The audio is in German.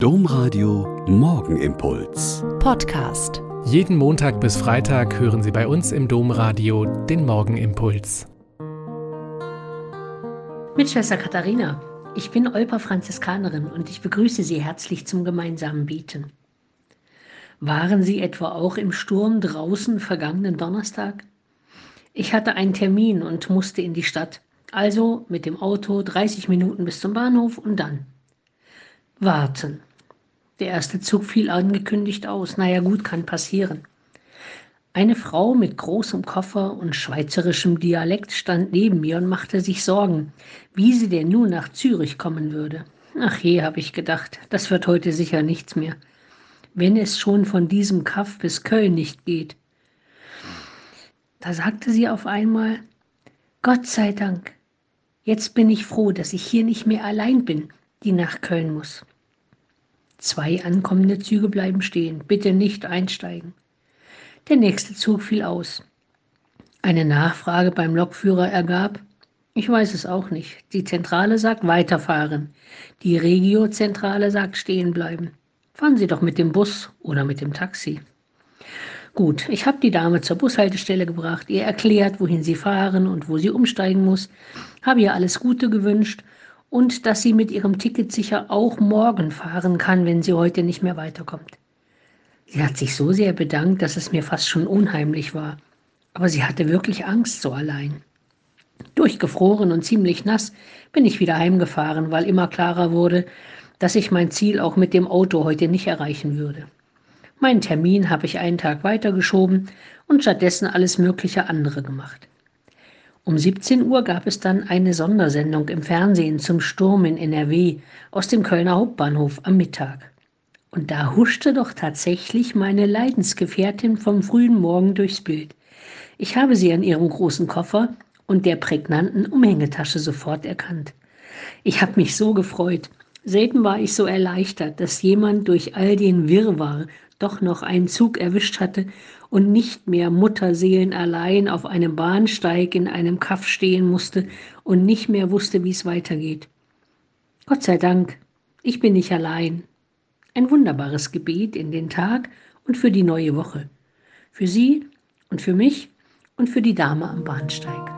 Domradio Morgenimpuls. Podcast. Jeden Montag bis Freitag hören Sie bei uns im Domradio den Morgenimpuls. Mit Schwester Katharina. Ich bin Olper Franziskanerin und ich begrüße Sie herzlich zum gemeinsamen Beten. Waren Sie etwa auch im Sturm draußen vergangenen Donnerstag? Ich hatte einen Termin und musste in die Stadt. Also mit dem Auto 30 Minuten bis zum Bahnhof und dann warten. Der erste Zug fiel angekündigt aus. Naja, gut, kann passieren. Eine Frau mit großem Koffer und schweizerischem Dialekt stand neben mir und machte sich Sorgen, wie sie denn nun nach Zürich kommen würde. Ach je, habe ich gedacht, das wird heute sicher nichts mehr, wenn es schon von diesem Kaff bis Köln nicht geht. Da sagte sie auf einmal, Gott sei Dank, jetzt bin ich froh, dass ich hier nicht mehr allein bin, die nach Köln muss. Zwei ankommende Züge bleiben stehen. Bitte nicht einsteigen. Der nächste Zug fiel aus. Eine Nachfrage beim Lokführer ergab, ich weiß es auch nicht. Die Zentrale sagt weiterfahren. Die Regiozentrale sagt stehen bleiben. Fahren Sie doch mit dem Bus oder mit dem Taxi. Gut, ich habe die Dame zur Bushaltestelle gebracht, ihr erklärt, wohin sie fahren und wo sie umsteigen muss, habe ihr alles Gute gewünscht und dass sie mit ihrem Ticket sicher auch morgen fahren kann, wenn sie heute nicht mehr weiterkommt. Sie hat sich so sehr bedankt, dass es mir fast schon unheimlich war. Aber sie hatte wirklich Angst so allein. Durchgefroren und ziemlich nass bin ich wieder heimgefahren, weil immer klarer wurde, dass ich mein Ziel auch mit dem Auto heute nicht erreichen würde. Meinen Termin habe ich einen Tag weitergeschoben und stattdessen alles mögliche andere gemacht. Um 17 Uhr gab es dann eine Sondersendung im Fernsehen zum Sturm in NRW aus dem Kölner Hauptbahnhof am Mittag. Und da huschte doch tatsächlich meine Leidensgefährtin vom frühen Morgen durchs Bild. Ich habe sie an ihrem großen Koffer und der prägnanten Umhängetasche sofort erkannt. Ich habe mich so gefreut. Selten war ich so erleichtert, dass jemand durch all den Wirrwarr doch noch einen Zug erwischt hatte und nicht mehr Mutterseelen allein auf einem Bahnsteig in einem Kaff stehen musste und nicht mehr wusste, wie es weitergeht. Gott sei Dank, ich bin nicht allein. Ein wunderbares Gebet in den Tag und für die neue Woche. Für Sie und für mich und für die Dame am Bahnsteig.